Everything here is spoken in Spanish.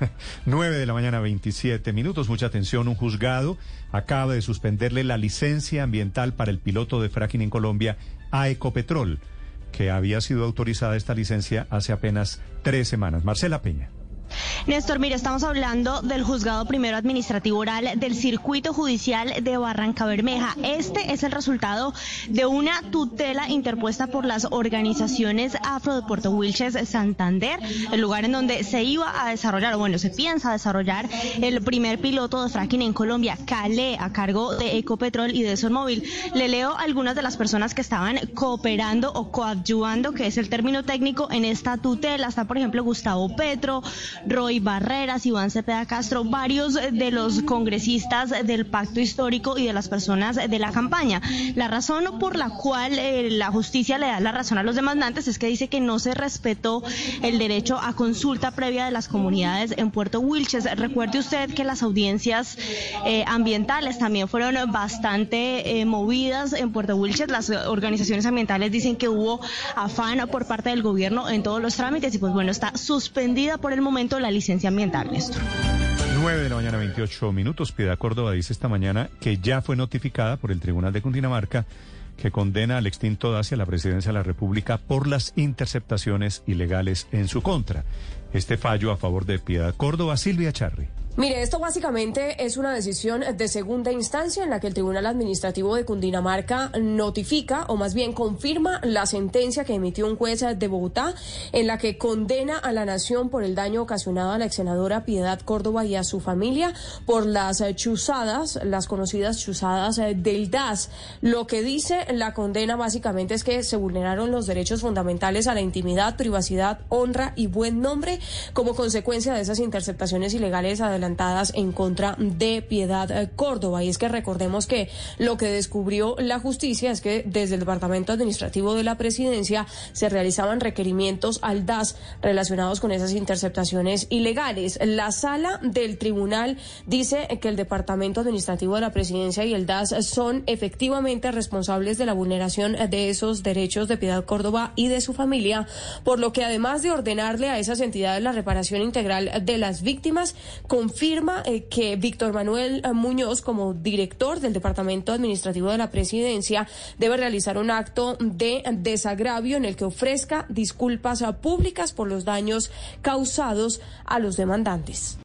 9 de la mañana, 27 minutos. Mucha atención. Un juzgado acaba de suspenderle la licencia ambiental para el piloto de fracking en Colombia a Ecopetrol, que había sido autorizada esta licencia hace apenas tres semanas. Marcela Peña. Néstor, mire, estamos hablando del juzgado primero administrativo oral del circuito judicial de Barranca Bermeja. Este es el resultado de una tutela interpuesta por las organizaciones Afro de Puerto Wilches Santander, el lugar en donde se iba a desarrollar, o bueno, se piensa desarrollar el primer piloto de fracking en Colombia, Calé, a cargo de Ecopetrol y de Móvil. Le leo algunas de las personas que estaban cooperando o coadyuvando, que es el término técnico, en esta tutela. Está, por ejemplo, Gustavo Petro, Roy Barreras, Iván Cepeda Castro, varios de los congresistas del pacto histórico y de las personas de la campaña. La razón por la cual eh, la justicia le da la razón a los demandantes es que dice que no se respetó el derecho a consulta previa de las comunidades en Puerto Wilches. Recuerde usted que las audiencias eh, ambientales también fueron bastante eh, movidas en Puerto Wilches. Las organizaciones ambientales dicen que hubo afán por parte del gobierno en todos los trámites y pues bueno, está suspendida por el momento la licencia ambiental, Néstor. 9 de la mañana, 28 minutos. Piedad Córdoba dice esta mañana que ya fue notificada por el Tribunal de Cundinamarca que condena al extinto Dacia a la presidencia de la República por las interceptaciones ilegales en su contra. Este fallo a favor de Piedad Córdoba, Silvia Charri. Mire, esto básicamente es una decisión de segunda instancia en la que el Tribunal Administrativo de Cundinamarca notifica, o más bien confirma, la sentencia que emitió un juez de Bogotá en la que condena a la nación por el daño ocasionado a la ex senadora Piedad Córdoba y a su familia por las chuzadas, las conocidas chuzadas del DAS. Lo que dice la condena básicamente es que se vulneraron los derechos fundamentales a la intimidad, privacidad, honra y buen nombre como consecuencia de esas interceptaciones ilegales adelantadas en contra de Piedad eh, Córdoba. Y es que recordemos que lo que descubrió la justicia es que desde el Departamento Administrativo de la Presidencia se realizaban requerimientos al DAS relacionados con esas interceptaciones ilegales. La sala del tribunal dice que el Departamento Administrativo de la Presidencia y el DAS son efectivamente responsables de la vulneración de esos derechos de Piedad Córdoba y de su familia, por lo que además de ordenarle a esas entidades la reparación integral de las víctimas, confirma eh, que Víctor Manuel eh, Muñoz, como director del Departamento Administrativo de la Presidencia, debe realizar un acto de desagravio en el que ofrezca disculpas públicas por los daños causados a los demandantes.